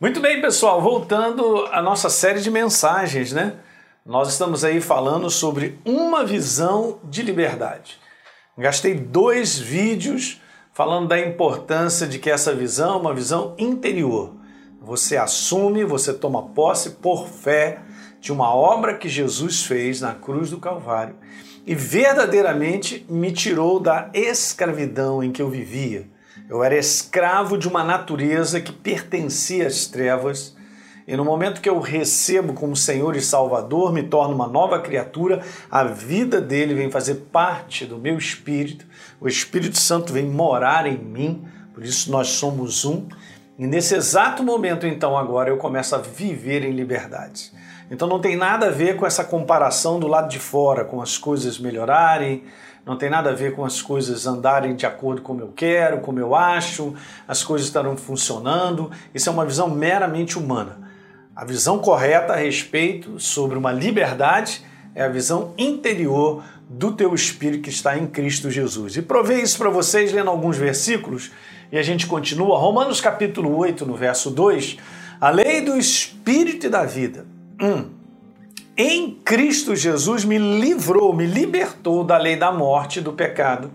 Muito bem, pessoal, voltando à nossa série de mensagens, né? Nós estamos aí falando sobre uma visão de liberdade. Gastei dois vídeos falando da importância de que essa visão é uma visão interior. Você assume, você toma posse por fé de uma obra que Jesus fez na cruz do Calvário e verdadeiramente me tirou da escravidão em que eu vivia. Eu era escravo de uma natureza que pertencia às trevas. E no momento que eu recebo como Senhor e Salvador, me torno uma nova criatura, a vida dele vem fazer parte do meu espírito, o Espírito Santo vem morar em mim, por isso nós somos um. E nesse exato momento, então, agora eu começo a viver em liberdade. Então não tem nada a ver com essa comparação do lado de fora, com as coisas melhorarem, não tem nada a ver com as coisas andarem de acordo como eu quero, como eu acho, as coisas estarão funcionando. Isso é uma visão meramente humana. A visão correta a respeito sobre uma liberdade é a visão interior do teu espírito que está em Cristo Jesus. E provei isso para vocês lendo alguns versículos e a gente continua. Romanos capítulo 8, no verso 2, a lei do espírito e da vida. Hum. Em Cristo Jesus me livrou, me libertou da lei da morte e do pecado,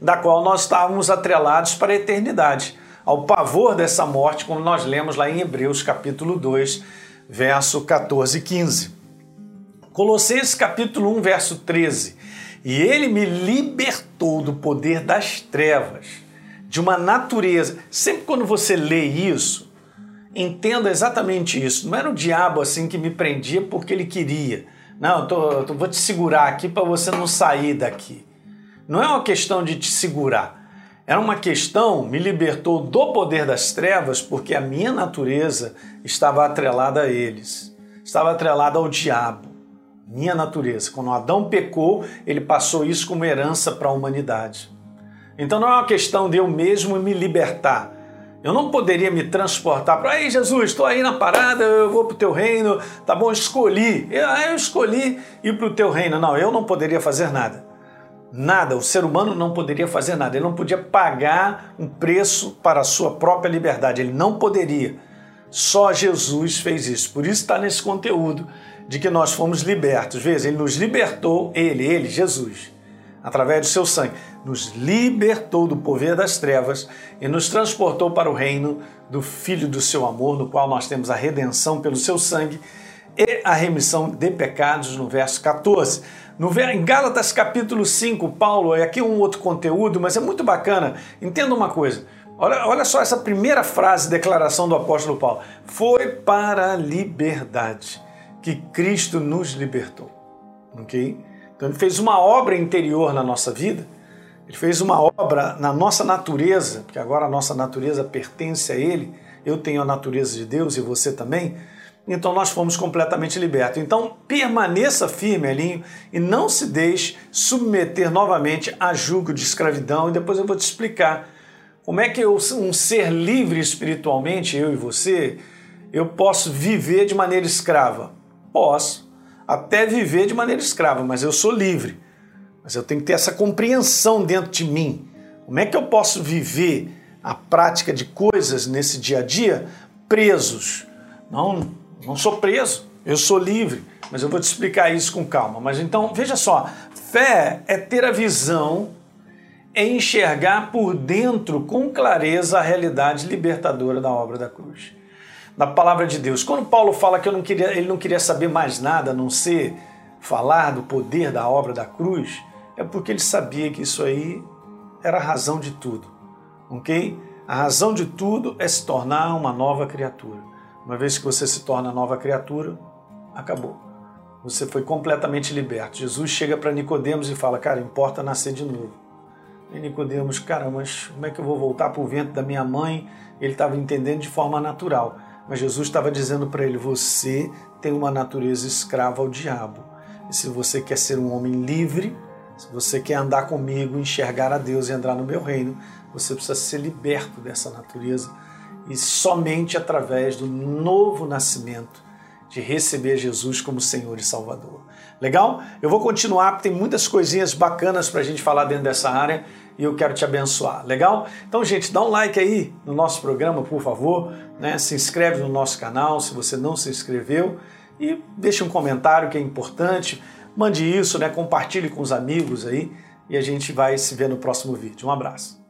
da qual nós estávamos atrelados para a eternidade, ao pavor dessa morte, como nós lemos lá em Hebreus capítulo 2, verso 14 e 15. Colossenses capítulo 1, verso 13. E ele me libertou do poder das trevas de uma natureza. Sempre quando você lê isso, entenda exatamente isso. Não era o diabo assim que me prendia porque ele queria. Não, eu, tô, eu vou te segurar aqui para você não sair daqui. Não é uma questão de te segurar. Era uma questão, me libertou do poder das trevas porque a minha natureza estava atrelada a eles. Estava atrelada ao diabo. Minha natureza. Quando Adão pecou, ele passou isso como herança para a humanidade. Então não é uma questão de eu mesmo me libertar. Eu não poderia me transportar para, aí Jesus, estou aí na parada, eu vou para o teu reino, tá bom, escolhi, eu, ah, eu escolhi ir para o teu reino. Não, eu não poderia fazer nada. Nada, o ser humano não poderia fazer nada, ele não podia pagar um preço para a sua própria liberdade, ele não poderia. Só Jesus fez isso. Por isso está nesse conteúdo de que nós fomos libertos. Veja, ele nos libertou, ele, ele, Jesus através do seu sangue, nos libertou do poder das trevas e nos transportou para o reino do Filho do seu amor, no qual nós temos a redenção pelo seu sangue e a remissão de pecados, no verso 14. No, em Gálatas capítulo 5, Paulo, é aqui um outro conteúdo, mas é muito bacana. Entenda uma coisa. Olha, olha só essa primeira frase, declaração do apóstolo Paulo. Foi para a liberdade que Cristo nos libertou. Ok? Então ele fez uma obra interior na nossa vida, ele fez uma obra na nossa natureza, porque agora a nossa natureza pertence a ele, eu tenho a natureza de Deus e você também. Então nós fomos completamente libertos. Então permaneça firme, Elinho, e não se deixe submeter novamente a julgo de escravidão. E depois eu vou te explicar como é que eu, um ser livre espiritualmente, eu e você, eu posso viver de maneira escrava. Posso até viver de maneira escrava, mas eu sou livre. Mas eu tenho que ter essa compreensão dentro de mim. Como é que eu posso viver a prática de coisas nesse dia a dia presos? Não, não sou preso, eu sou livre. Mas eu vou te explicar isso com calma. Mas então, veja só, fé é ter a visão é enxergar por dentro com clareza a realidade libertadora da obra da cruz da palavra de Deus. Quando Paulo fala que não queria, ele não queria saber mais nada a não ser falar do poder da obra da cruz, é porque ele sabia que isso aí era a razão de tudo, ok? A razão de tudo é se tornar uma nova criatura. Uma vez que você se torna nova criatura, acabou. Você foi completamente liberto. Jesus chega para Nicodemos e fala: "Cara, importa nascer de novo". E Nicodemos, cara, mas como é que eu vou voltar para o ventre da minha mãe? Ele estava entendendo de forma natural. Mas Jesus estava dizendo para ele: você tem uma natureza escrava ao diabo. E se você quer ser um homem livre, se você quer andar comigo, enxergar a Deus e entrar no meu reino, você precisa ser liberto dessa natureza e somente através do novo nascimento de receber Jesus como Senhor e Salvador. Legal? Eu vou continuar porque tem muitas coisinhas bacanas para a gente falar dentro dessa área e eu quero te abençoar. Legal? Então, gente, dá um like aí no nosso programa, por favor. Né? Se inscreve no nosso canal se você não se inscreveu e deixe um comentário que é importante. Mande isso, né? compartilhe com os amigos aí e a gente vai se ver no próximo vídeo. Um abraço.